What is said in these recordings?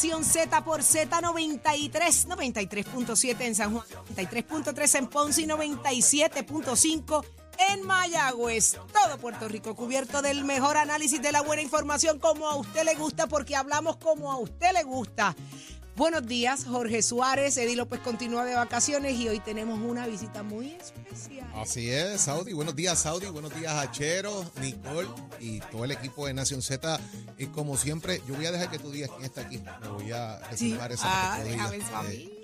Z por Z93, 93.7 en San Juan, 93.3 en Ponce y 97.5 en Mayagüez. Todo Puerto Rico cubierto del mejor análisis de la buena información como a usted le gusta porque hablamos como a usted le gusta. Buenos días, Jorge Suárez. Eddie López continúa de vacaciones y hoy tenemos una visita muy especial. Así es, Saudi. Buenos días, Saudi. Buenos días, Achero, Nicole y todo el equipo de Nación Z. Y como siempre, yo voy a dejar que tú digas quién está aquí. Me voy a reservar esa Ah, déjame eso a mí.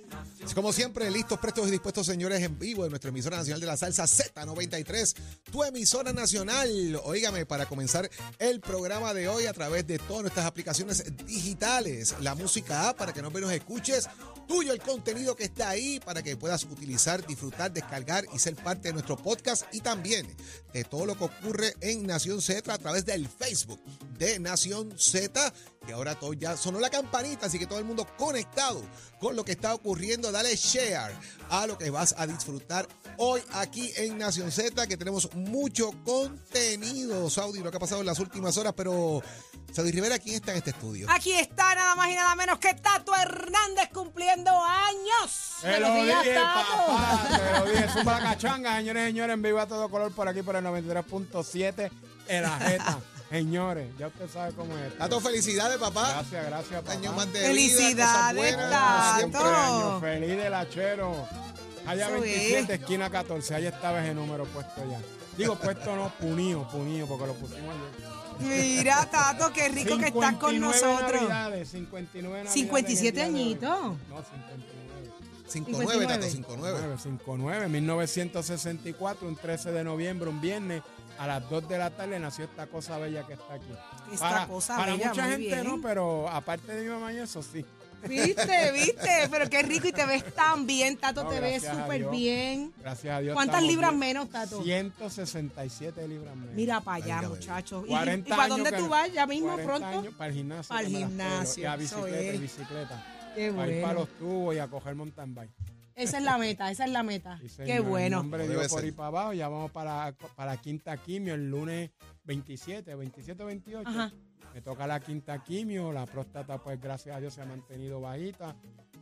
Como siempre, listos, prestos y dispuestos, señores, en vivo de nuestra emisora nacional de la salsa Z93, tu emisora nacional. Óigame, para comenzar el programa de hoy a través de todas nuestras aplicaciones digitales, la música A para que no nos escuches, tuyo el contenido que está ahí para que puedas utilizar, disfrutar, descargar y ser parte de nuestro podcast y también de todo lo que ocurre en Nación Z a través del Facebook de Nación Z, que ahora todo ya sonó la campanita, así que todo el mundo conectado con lo que está ocurriendo. Dale share a lo que vas a disfrutar hoy aquí en Nación Z, que tenemos mucho contenido, Saudi, lo que ha pasado en las últimas horas, pero Saudi Rivera, ¿quién está en este estudio? Aquí está nada más y nada menos que Tato Hernández cumpliendo años. Te lo dije, papá, te lo dije. La cachanga, señores y señores, en vivo a todo color por aquí por el 93.7 en la jeta. Señores, ya usted sabe cómo es. Tato, felicidades, papá. Gracias, gracias, papá. Año más de Felicidades, vida, cosas buenas, Tato. Cumpleaños feliz del achero. Allá Eso 27, es. esquina 14, ahí estaba ese número puesto ya. Digo, puesto no, punido, punido, porque lo pusimos ayer. Mira, Tato, qué rico que estás con 59 nosotros. Navidades, 59 navidades 57 en el día de hoy. añitos. No, 59. 59, Tato, 59. 59, 1964, un 13 de noviembre, un viernes, a las 2 de la tarde nació esta cosa bella que está aquí. Esta para cosa para bella, mucha muy gente bien. no, pero aparte de mi mamá y eso sí. Viste, viste, pero qué rico y te ves tan bien, Tato, No, te ves súper bien. Gracias a Dios. ¿Cuántas libras bien. menos, Tato? 167 libras menos. Mira para allá, muchachos. ¿Y, y 40 para dónde tú vas? ¿Ya mismo, 40 pronto? años para el gimnasio. Para el gimnasio, Y a bicicleta, y es. bicicleta. Qué Para ir para los tubos y a coger mountain bike. Esa es la meta, esa es la meta. Sí, señor, Qué bueno. Como Dios por ir para abajo. Ya vamos para, para la quinta quimio el lunes 27, 27 o 28. Ajá. Me toca la quinta quimio. La próstata, pues gracias a Dios, se ha mantenido bajita.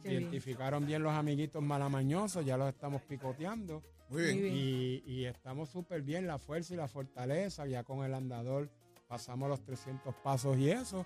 Qué bien. Identificaron bien los amiguitos malamañosos. Ya los estamos picoteando. Muy bien. Muy bien. Y, y estamos súper bien. La fuerza y la fortaleza. Ya con el andador pasamos los 300 pasos y eso.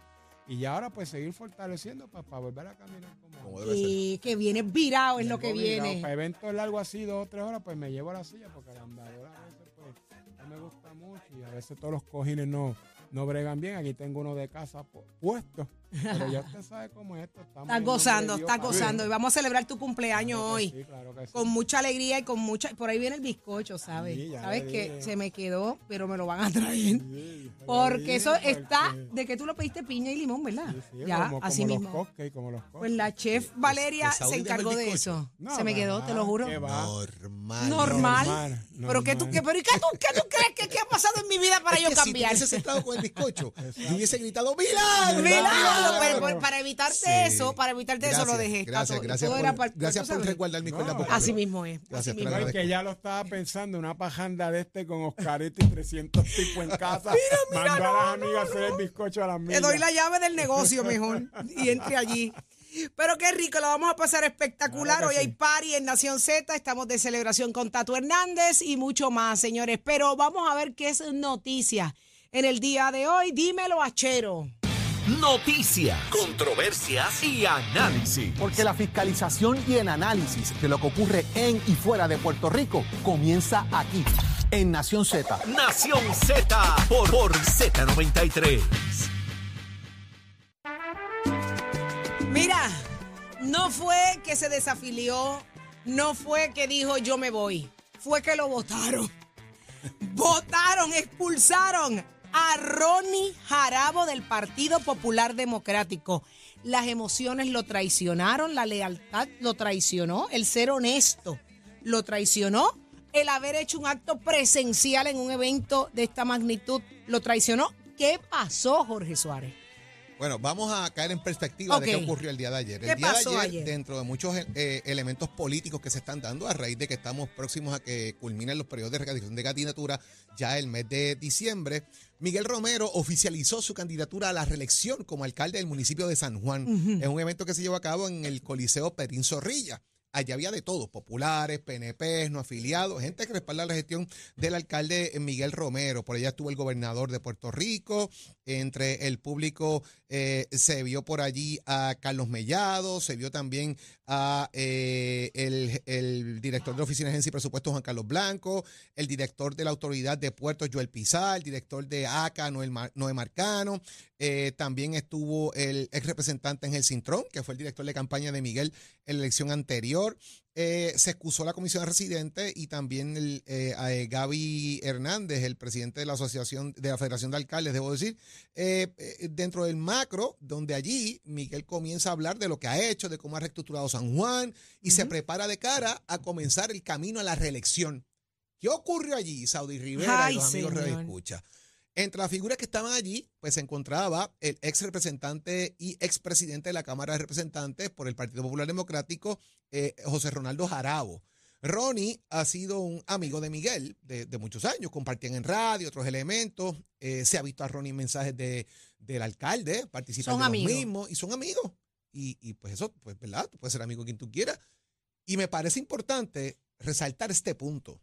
Y ya ahora, pues seguir fortaleciendo para, para volver a caminar como Como debe ser. Y que viene virado es lo que virado. viene. Para eventos largos así, dos o tres horas, pues me llevo la silla porque el andador a veces pues, no me gusta mucho y a veces todos los cojines no, no bregan bien. Aquí tengo uno de casa pu- puesto, pero ya usted sabe cómo es esto. Estamos Estás gozando, estás gozando. Y vamos a celebrar tu cumpleaños Claro hoy. sí, claro que sí. Con mucha alegría y con mucha. Por ahí viene el bizcocho, ¿sabes? Sí, ya ¿Sabes que. Se me quedó, pero me lo van a traer. Sí, Porque sí, eso porque- está de que tú lo pediste piña y limón, ¿verdad? sí, sí, ya, como, así como mismo. Los cupcakes, como los Pues la chef Valeria se encargó de eso. No, se me quedó, te lo juro. Normal. Normal. Normal, Pero qué tú, qué, pero ¿y qué tú, qué tú crees que, qué ha pasado en mi vida para Es yo cambiar? Si te hubiese sentado con el bizcocho, yo hubiese gritado ¡Milagro! Milagro, pero para evitarte Sí. eso, para evitarte eso lo Gracias, dejé. Gracias, gracias, Todo por, gracias por resguardar mi No, cuerda. Así mismo es. Gracias, así te mismo. Que ya lo estaba pensando, una pajanda de este con Oscarito y 300 tipos en casa. Mandó a las amigas a hacer el bizcocho a las Te millas. doy la llave del negocio mejor y entre allí. Pero qué rico, lo vamos a pasar espectacular. Claro Hoy que hay sí. party en Nación Z, estamos de celebración con Tato Hernández y mucho más, señores. Pero vamos a ver qué es noticia en el día de hoy. Dímelo, Achero. Noticias, controversias y análisis. Porque la fiscalización y el análisis de lo que ocurre en y fuera de Puerto Rico comienza aquí, en Nación Z. Nación Z por, por Z93. Mira, no fue que se desafilió, no fue que dijo yo me voy, fue que lo votaron. Votaron, expulsaron a Ronnie Jarabo del Partido Popular Democrático. Las emociones lo traicionaron, la lealtad lo traicionó, el ser honesto lo traicionó, el haber hecho un acto presencial en un evento de esta magnitud lo traicionó. ¿Qué pasó, Jorge Suárez? Bueno, vamos a caer en perspectiva de qué ocurrió el día de ayer. ¿Qué el día de ayer, ayer? dentro de muchos eh, elementos políticos que se están dando a raíz de que estamos próximos a que culminen los periodos de recadición de candidatura ya el mes de diciembre, Miguel Romero oficializó su candidatura a la reelección como alcalde del municipio de San Juan. Es un evento que se llevó a cabo en el Coliseo Perín Zorrilla. Allá había de todo, populares, PNP, no afiliados, gente que respalda la gestión del alcalde Miguel Romero. Por allá estuvo el gobernador de Puerto Rico. Entre el público eh, se vio por allí a Carlos Mellado, se vio también a eh, el, director de la Oficina de Agencia y Presupuestos, Juan Carlos Blanco, el director de la Autoridad de Puertos, Joel Pizar, el director de ACA, Noel Mar- Marcano. Eh, también estuvo el ex representante Ángel Cintrón, que fue el director de campaña de Miguel en la elección anterior. Eh, se excusó la comisión de residentes y también el, eh, a, Gaby Hernández, el presidente de la Asociación de la Federación de Alcaldes, debo decir, dentro del macro, donde allí Miguel comienza a hablar de lo que ha hecho, de cómo ha reestructurado San Juan y se prepara de cara a comenzar el camino a la reelección. ¿Qué ocurrió allí, Saudi Rivera Ay, y los amigos Escucha? Entre las figuras que estaban allí, pues se encontraba el ex representante y ex presidente de la Cámara de Representantes por el Partido Popular Democrático, eh, José Ronaldo Jarabo. Ronnie ha sido un amigo de Miguel de, de muchos años, compartían en radio otros elementos, eh, se ha visto a Ronnie en mensajes de, del alcalde, participan Son de amigos. los mismos y son amigos. Y, y pues eso, pues verdad, tú puedes ser amigo de quien tú quieras. Y me parece importante resaltar este punto.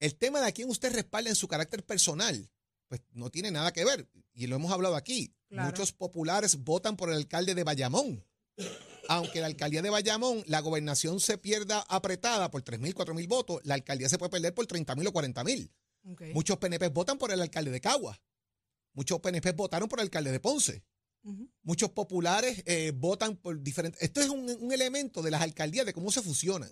El tema de a quién usted respalda en su carácter personal, pues no tiene nada que ver. Y lo hemos hablado aquí. Claro. Muchos populares votan por el alcalde de Bayamón. Aunque la alcaldía de Bayamón, la gobernación se pierda apretada por 3.000, 4.000 votos, la alcaldía se puede perder por 30.000 o 40.000. Ok. Muchos PNP votan por el alcalde de Cagua. Muchos PNP votaron por el alcalde de Ponce. Muchos populares eh, votan por diferentes. Esto es un, un elemento de las alcaldías, de cómo se fusionan.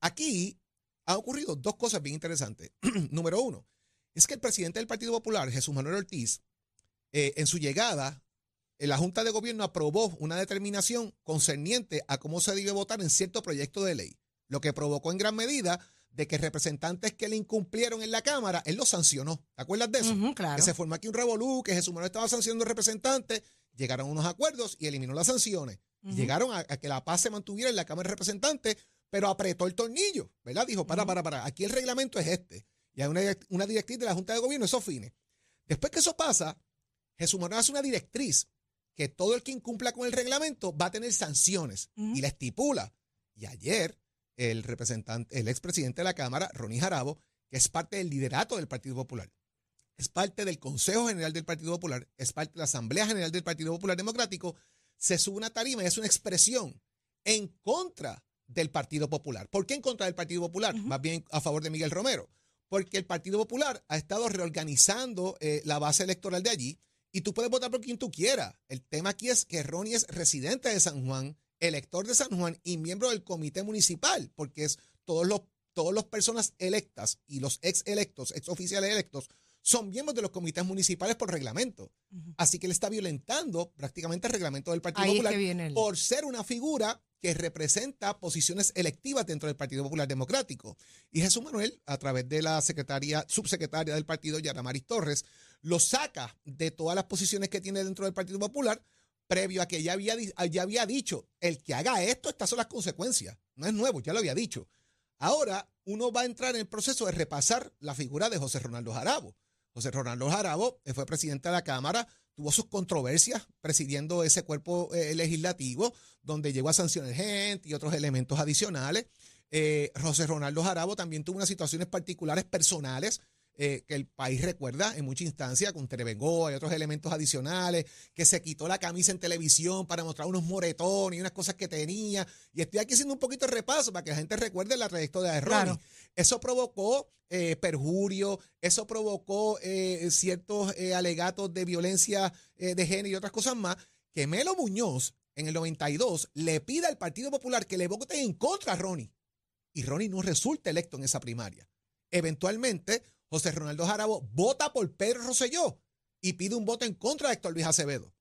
Aquí han ocurrido dos cosas bien interesantes. Número uno, es que el presidente del Partido Popular, Jesús Manuel Ortiz, eh, en su llegada, en la Junta de Gobierno aprobó una determinación concerniente a cómo se debe votar en cierto proyecto de ley, lo que provocó en gran medida de que representantes que le incumplieron en la Cámara, él los sancionó. ¿Te acuerdas de eso? Claro. Que se formó aquí un revolú, que Jesús Manuel estaba sancionando representantes, llegaron a unos acuerdos y eliminó las sanciones. Llegaron a, a que la paz se mantuviera en la Cámara de Representantes, pero apretó el tornillo, ¿verdad? Dijo, para, para, para, aquí el reglamento es este. Y hay una, una directriz de la Junta de Gobierno, esos fines. Después que eso pasa, Jesús Manuel hace una directriz que todo el que incumpla con el reglamento va a tener sanciones y la estipula. Y ayer el representante, el expresidente de la Cámara, Ronnie Jarabo, que es parte del liderato del Partido Popular, es parte del Consejo General del Partido Popular, es parte de la Asamblea General del Partido Popular Democrático, se sube una tarima y es una expresión en contra del Partido Popular. ¿Por qué en contra del Partido Popular? Más bien a favor de Miguel Romero. Porque el Partido Popular ha estado reorganizando eh, la base electoral de allí y tú puedes votar por quien tú quieras. El tema aquí es que Ronnie es residente de San Juan, elector de San Juan y miembro del comité municipal, porque es todos los todas las personas electas y los ex electos, ex oficiales electos, son miembros de los comités municipales por reglamento. Así que él está violentando prácticamente el reglamento del Partido Ahí Popular por ser una figura que representa posiciones electivas dentro del Partido Popular Democrático. Y Jesús Manuel, a través de la secretaria, subsecretaria del partido, Yaramaris Torres, lo saca de todas las posiciones que tiene dentro del Partido Popular, previo a que ya había, ya había dicho, el que haga esto, estas son las consecuencias. No es nuevo, ya lo había dicho. Ahora uno va a entrar en el proceso de repasar la figura de José Ronaldo Jarabo. José Ronaldo Jarabo eh, fue presidente de la Cámara, tuvo sus controversias presidiendo ese cuerpo eh, legislativo, donde llegó a sancionar gente y otros elementos adicionales. Eh, José Ronaldo Jarabo también tuvo unas situaciones particulares personales eh, que el país recuerda en mucha instancia con Terebengoa y otros elementos adicionales, que se quitó la camisa en televisión para mostrar unos moretones y unas cosas que tenía. Y estoy aquí haciendo un poquito de repaso para que la gente recuerde la trayectoria de Ronnie. Claro. Eso provocó eh, perjurio, eso provocó eh, ciertos alegatos de violencia de género y otras cosas más, que Melo Muñoz en el 92 le pide al Partido Popular que le vote en contra a Ronnie. Y Ronnie no resulta electo en esa primaria. Eventualmente, José Ronaldo Jarabo vota por Pedro Rosselló y pide un voto en contra de Héctor Luis Acevedo.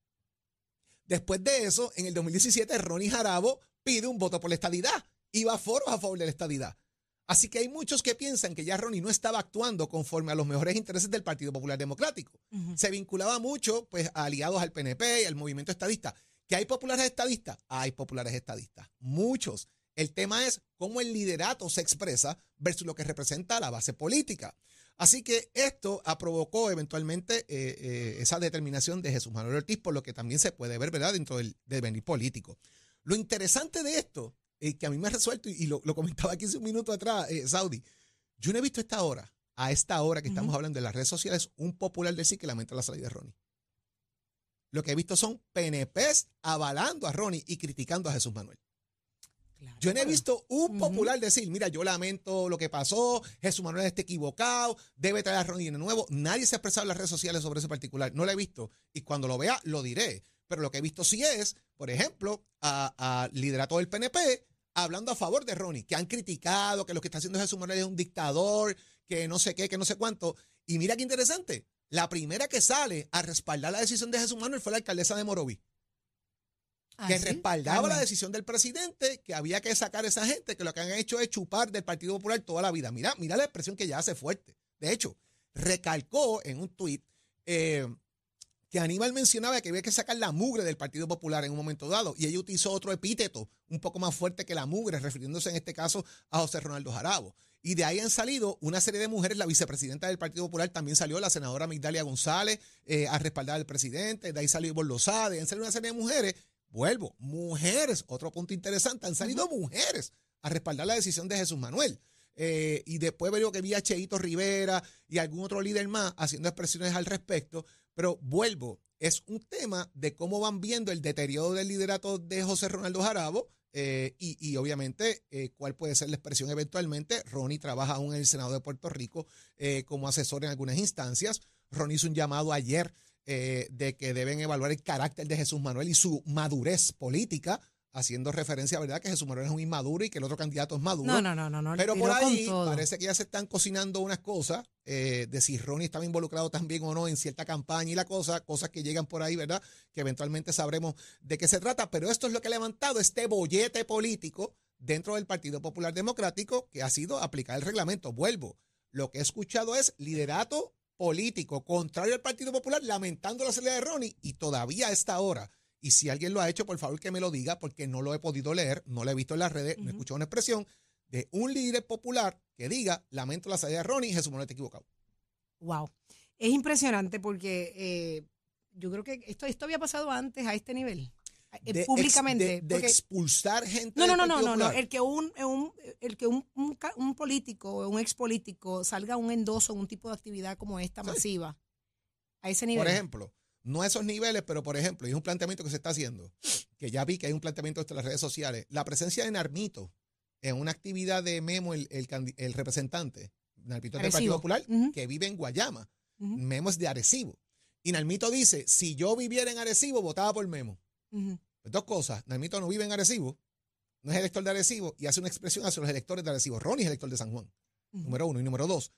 Después de eso, en el 2017, Ronnie Jarabo pide un voto por la estadidad y va a foros a favor de la estadidad. Así que hay muchos que piensan que ya Ronnie no estaba actuando conforme a los mejores intereses del Partido Popular Democrático. Se vinculaba mucho pues, a aliados al PNP y al movimiento estadista. ¿Que hay populares estadistas? Hay populares estadistas, muchos. El tema es cómo el liderato se expresa versus lo que representa la base política. Así que esto provocó eventualmente eh, eh, esa determinación de Jesús Manuel Ortiz, por lo que también se puede ver ¿verdad? dentro del, del venir político. Lo interesante de esto, eh, que a mí me ha resuelto, y lo, lo comentaba aquí hace un minuto atrás, Saudi, yo no he visto esta hora, a esta hora que estamos hablando de las redes sociales, un popular decir que lamenta la salida de Ronnie. Lo que he visto son PNPs avalando a Ronnie y criticando a Jesús Manuel. Yo no he visto un popular decir, mira, yo lamento lo que pasó, Jesús Manuel está equivocado, debe traer a Ronnie de nuevo. Nadie se ha expresado en las redes sociales sobre ese particular. No lo he visto. Y cuando lo vea, lo diré. Pero lo que he visto sí es, por ejemplo, a, a liderato del PNP hablando a favor de Ronnie, que han criticado que lo que está haciendo Jesús Manuel es un dictador, que no sé qué, que no sé cuánto. Y mira qué interesante. La primera que sale a respaldar la decisión de Jesús Manuel fue la alcaldesa de Moroví. ¿Ah, que sí? respaldaba Ah, la decisión del presidente, que había que sacar a esa gente, que lo que han hecho es chupar del Partido Popular toda la vida. Mira, mira la expresión que ya hace fuerte. De hecho, recalcó en un tuit eh, que Aníbal mencionaba que había que sacar la mugre del Partido Popular en un momento dado, y ella utilizó otro epíteto un poco más fuerte que la mugre, refiriéndose en este caso a José Ronaldo Jarabo. Y de ahí han salido una serie de mujeres, la vicepresidenta del Partido Popular también salió, la senadora Migdalia González, eh, a respaldar al presidente, de ahí salió Lozada, de ahí han salido una serie de mujeres, vuelvo, mujeres, otro punto interesante, han salido mujeres a respaldar la decisión de Jesús Manuel. Eh, y después veo que vi a Cheito Rivera y algún otro líder más haciendo expresiones al respecto. Pero vuelvo, es un tema de cómo van viendo el deterioro del liderato de José Ronaldo Jarabo eh, y, y obviamente eh, cuál puede ser la expresión eventualmente. Ronnie trabaja aún en el Senado de Puerto Rico como asesor en algunas instancias. Ronnie hizo un llamado ayer eh, de que deben evaluar el carácter de Jesús Manuel y su madurez política, haciendo referencia, ¿verdad?, que Jesús Manuel es un inmaduro y que el otro candidato es maduro. No, no, no, no, no. Pero por ahí parece que ya se están cocinando unas cosas eh, de si Ronnie estaba involucrado también o no en cierta campaña y la cosa, cosas que llegan por ahí, ¿verdad? Que eventualmente sabremos de qué se trata. Pero esto es lo que ha levantado este bollete político dentro del Partido Popular Democrático que ha sido aplicar el reglamento. Vuelvo. Lo que he escuchado es liderato político contrario al Partido Popular lamentando la salida de Ronnie y todavía a esta hora. Y si alguien lo ha hecho, por favor que me lo diga, porque no lo he podido leer, no lo he visto en las redes, no he escuchado una expresión de un líder popular que diga, lamento la salida de Ronnie, Jesús Manuel está equivocado. Wow. Es impresionante porque eh, yo creo que esto, esto había pasado antes a este nivel, eh, De ex- públicamente. de, de expulsar gente no, no, no, no, no, no. Popular. El que un, un- el que un, un, político o un expolítico salga a un endoso en un tipo de actividad como esta Sí. masiva, a ese nivel. Por ejemplo, no a esos niveles, pero por ejemplo, y es un planteamiento que se está haciendo, que ya vi que hay un planteamiento en las redes sociales, la presencia de Narmito en una actividad de Memo, el, el representante, Narmito del Partido. Popular, que vive en Guayama. Memo es de Arecibo. Y Narmito dice, si yo viviera en Arecibo, votaba por Memo. Pues dos cosas, Narmito no vive en Arecibo, no es elector de Arecibo y hace una expresión hacia los electores de Arecibo. Ronnie es elector de San Juan, número uno. Y número dos,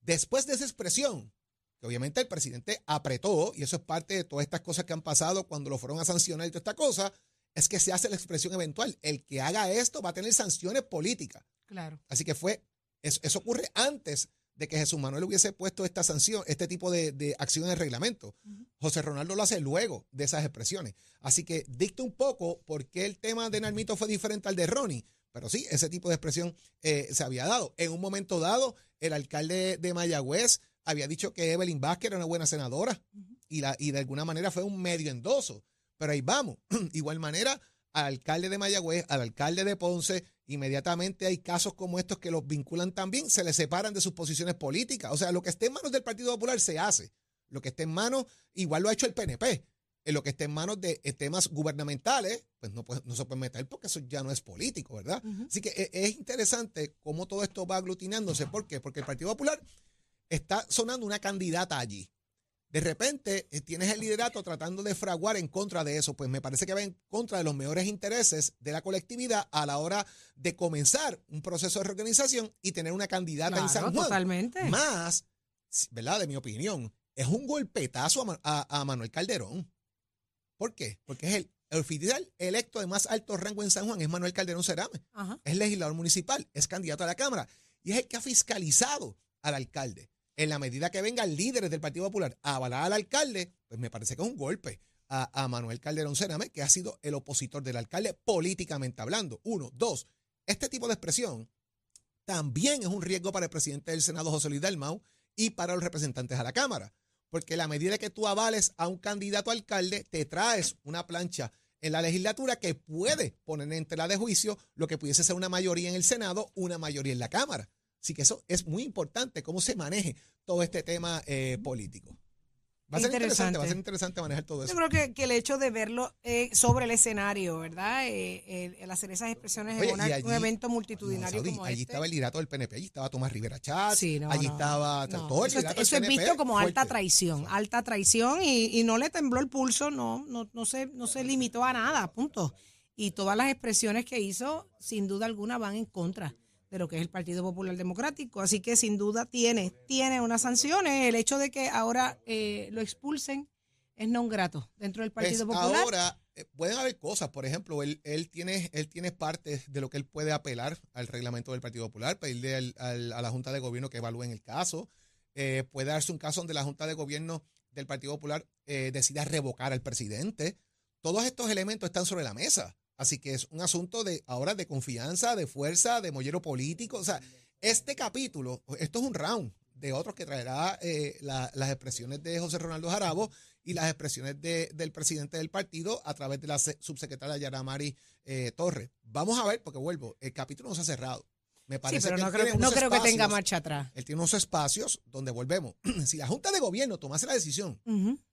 después de esa expresión, que obviamente el presidente apretó, y eso es parte de todas estas cosas que han pasado cuando lo fueron a sancionar y toda esta cosa, es que se hace la expresión eventual. El que haga esto va a tener sanciones políticas. Claro. Así que fue, eso, eso ocurre antes de que Jesús Manuel hubiese puesto esta sanción, este tipo de, de acción en el reglamento. José Ronaldo lo hace luego de esas expresiones. Así que dicta un poco por qué el tema de Narmito fue diferente al de Ronnie. Pero sí, ese tipo de expresión eh, se había dado. En un momento dado, el alcalde de Mayagüez había dicho que Evelyn Vázquez era una buena senadora y, la, y de alguna manera fue un medio endoso. Pero ahí vamos. Igual manera, al alcalde de Mayagüez, al alcalde de Ponce, inmediatamente hay casos como estos que los vinculan también, se les separan de sus posiciones políticas. O sea, lo que esté en manos del Partido Popular se hace. Lo que esté en manos, igual lo ha hecho el PNP. En lo que esté en manos de eh, temas gubernamentales, pues no, puede- no se puede meter porque eso ya no es político, ¿verdad? Así que eh, es interesante cómo todo esto va aglutinándose. ¿Por qué? Porque el Partido Popular está sonando una candidata allí. De repente eh, tienes el liderato tratando de fraguar en contra de eso. Pues me parece que va en contra de los mejores intereses de la colectividad a la hora de comenzar un proceso de reorganización y tener una candidata en San Juan. totalmente. Más, ¿verdad? De mi opinión, es un golpetazo a, a- a Manuel Calderón. ¿Por qué? Porque es el, el oficial electo de más alto rango en San Juan, es Manuel Calderón Cerame Ajá. es legislador municipal, es candidato a la Cámara. y es el que ha fiscalizado al alcalde. En la medida que vengan líderes del Partido Popular a avalar al alcalde, pues me parece que es un golpe a, Manuel Calderón Cename, que ha sido el opositor del alcalde políticamente hablando. Uno. Dos, este tipo de expresión también es un riesgo para el presidente del Senado, José Luis Dalmau, y para los representantes a la Cámara. Porque la medida que tú avales a un candidato alcalde, te traes una plancha en la legislatura que puede poner en tela de juicio lo que pudiese ser una mayoría en el Senado, una mayoría en la Cámara. Así que eso es muy importante, cómo se maneje todo este tema eh, político. Va a ser interesante. va a ser interesante manejar todo eso. Yo creo que, que el hecho de verlo eh, sobre el escenario, ¿verdad? Eh, el, el hacer esas expresiones Oye, en una- y allí- un evento multitudinario No, Saudi, como allí este. estaba el liderato del PNP, allí estaba Tomás Rivera Chatz, Sí, no, allí no, estaba todo el eso, liderato eso del es PNP visto como alta traición, alta traición y, y no le tembló el pulso, no, no, no se, no se limitó a nada, punto. Y todas las expresiones que hizo, sin duda alguna, van en contra de lo que es el Partido Popular Democrático. Así que sin duda tiene, tiene unas sanciones. El hecho de que ahora eh, lo expulsen es non grato dentro del Partido Pues Popular. ahora eh, pueden haber cosas, por ejemplo, él, él tiene él tiene parte de lo que él puede apelar al reglamento del Partido Popular, pedirle al- al- a la Junta de Gobierno que evalúen el caso. Eh, puede darse un caso donde la Junta de Gobierno del Partido Popular decida revocar al presidente. Todos estos elementos están sobre la mesa. Así que es un asunto de ahora de confianza, de fuerza, de mollero político. O sea, este capítulo, esto es un round de otros que traerá eh, la- las expresiones de José Ronaldo Jarabo y las expresiones de- del presidente del partido a través de la se- subsecretaria Yaramari eh, Torres. Vamos a ver, porque vuelvo, el capítulo no se ha cerrado. Me Sí, parece pero que no creo, no creo que tenga marcha atrás. Él tiene unos espacios donde volvemos. si la Junta de Gobierno tomase la decisión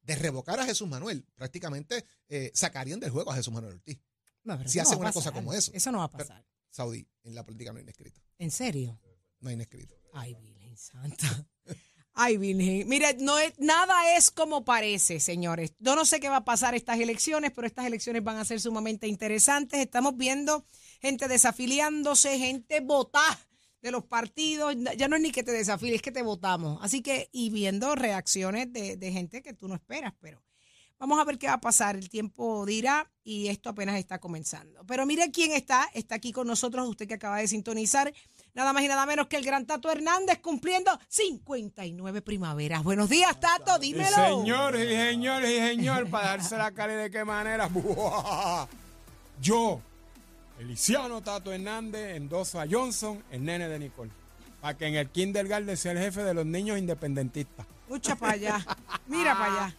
de revocar a Jesús Manuel, prácticamente eh, sacarían del juego a Jesús Manuel Ortiz. No, pero Si hacen una cosa como eso. Eso no va a Pero- pasar. Saudí, en la política no hay inescrito. ¿En serio? No hay inescrito. Ay, Virgen Santa. Ay, Virgen. Mire, no es, nada es como parece, señores. Yo no sé qué va a pasar estas elecciones, pero estas elecciones van a ser sumamente interesantes. Estamos viendo gente desafiliándose, gente votar de los partidos. Ya no es ni que te desafíes, es que te votamos. Así que, y viendo reacciones de, de gente que tú no esperas, pero vamos a ver qué va a pasar. El tiempo dirá y esto apenas está comenzando. Pero mire quién está, está aquí con nosotros, usted que acaba de sintonizar. Nada más y nada menos que el gran Tato Hernández cumpliendo 59 primaveras. Buenos días, Tato, dímelo. señores y señores y señor, para darse la cara y de qué manera. ¡buah! Yo, Feliciano Tato Hernández, endoso a Johnson, el nene de Nicole. Para que en el kindergarten sea el jefe de los niños independentistas. Escucha para allá. Mira para allá.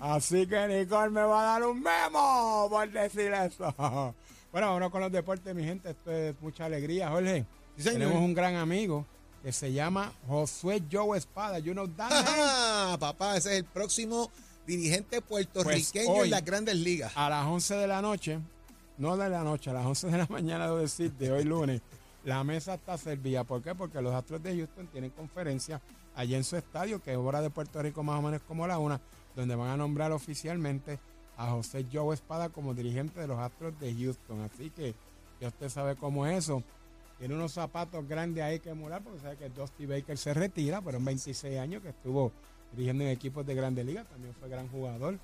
Así que Nicole me va a dar un memo por decir eso. Bueno, vámonos con los deportes, mi gente. Esto es mucha alegría, Jorge. Sí, señor. Tenemos un gran amigo que se llama Josué Joe Espada. You know that? Ah, papá, ese es el próximo dirigente puertorriqueño Pues hoy- en las grandes ligas. a las 11 de la noche, no de la noche, a las 11 de la mañana, debo decir, de hoy lunes, la mesa está servida. ¿Por qué? Porque los Astros de Houston tienen conferencia allí en su estadio, que es hora de Puerto Rico más o menos como la una, donde van a nombrar oficialmente a José Joe Espada como dirigente de los Astros de Houston. Así que ya usted sabe cómo es eso. Tiene unos zapatos grandes ahí que emular, porque sabe que Dusty Baker se retira, pero en 26 años que estuvo dirigiendo en equipos de grandes ligas, también fue gran jugador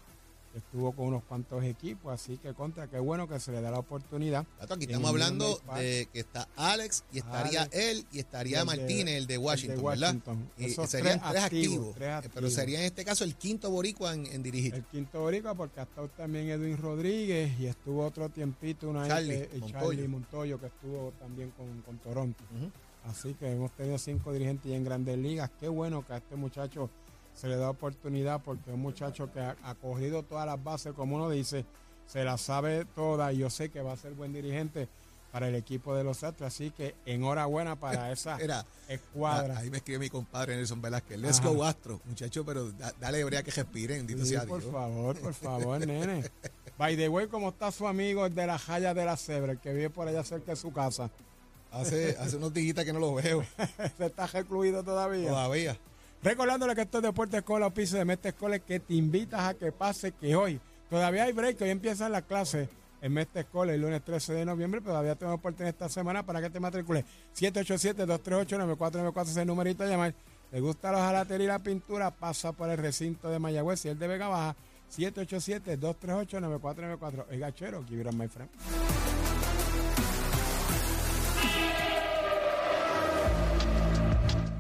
estuvo con unos cuantos equipos, así que contra, qué bueno que se le da la oportunidad. Tato, aquí estamos hablando de que está Alex y estaría Alex. él y estaría Y el de- Martínez, el de el de Washington. ¿verdad? Y Esos serían tres tres, activos, tres eh, pero sería en este caso el quinto boricua en, en dirigir. El quinto boricua, porque ha estado también Edwin Rodríguez y estuvo otro tiempito, una Charlie vez que- eh, Montoyo. Charlie Montoyo, que estuvo también con, con Toronto. Así que hemos tenido cinco dirigentes ya en grandes ligas. Qué bueno que a este muchacho se le da oportunidad porque es un muchacho que ha, ha cogido todas las bases, como uno dice, se las sabe todas y yo sé que va a ser buen dirigente para el equipo de los Astros. Así que enhorabuena para esa Era, escuadra. ah, ahí me escribe mi compadre Nelson Velázquez. Let's Ajá. go Astro, muchacho, pero da- dale brea que respiren, bendito Sí, sea por Dios. favor, por favor, nene. By the way, ¿cómo está su amigo el de la Jaya de la Cebra, el que vive por allá cerca de su casa? Hace, hace unos días que no lo veo ¿Se está recluido todavía? todavía. Recordándole que esto es Deportes Escuela, piso de Mestre Escuela, que te invitas a que pase que hoy todavía hay break, hoy empiezan las clases en Mestre Escuela el lunes 13 de noviembre, pero todavía tenemos oportunidad esta semana para que te matricules. 787-238-9494 es el numerito a llamar. ¿Te gusta la jalatería y la pintura? Pasa por el recinto de Mayagüez y el de Vega Baja. 787-238-9494. Oiga, chero, give it up, my friend.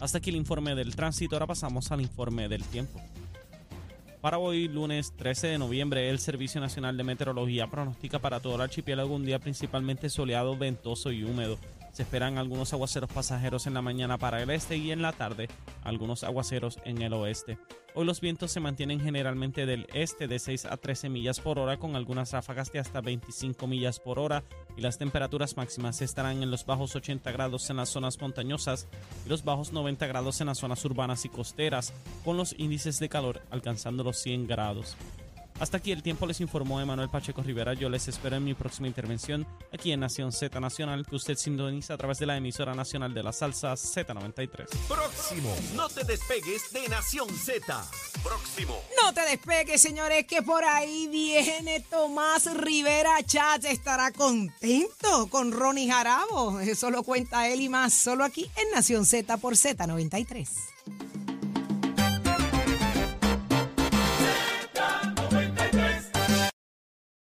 Hasta aquí el informe del tránsito, ahora pasamos al informe del tiempo. Para hoy, lunes 13 de noviembre, el Servicio Nacional de Meteorología pronostica para todo el archipiélago un día principalmente soleado, ventoso y húmedo. Se esperan algunos aguaceros pasajeros en la mañana para el este y en la tarde algunos aguaceros en el oeste. Hoy los vientos se mantienen generalmente del este de 6 a 13 millas por hora con algunas ráfagas de hasta 25 millas por hora y las temperaturas máximas estarán en los bajos 80 grados en las zonas montañosas y los bajos 90 grados en las zonas urbanas y costeras con los índices de calor alcanzando los 100 grados. Hasta aquí el tiempo les informó Emanuel Pacheco Rivera. Yo les espero en mi próxima intervención aquí en Nación Z Nacional, que usted sintoniza a través de la emisora nacional de la salsa Z93. Próximo. No te despegues de Nación Z. Próximo. No te despegues, señores, que por ahí viene Tomás Rivera Chat. Estará contento con Ronnie Jarabo. Eso lo cuenta él y más, solo aquí en Nación Z por Z93.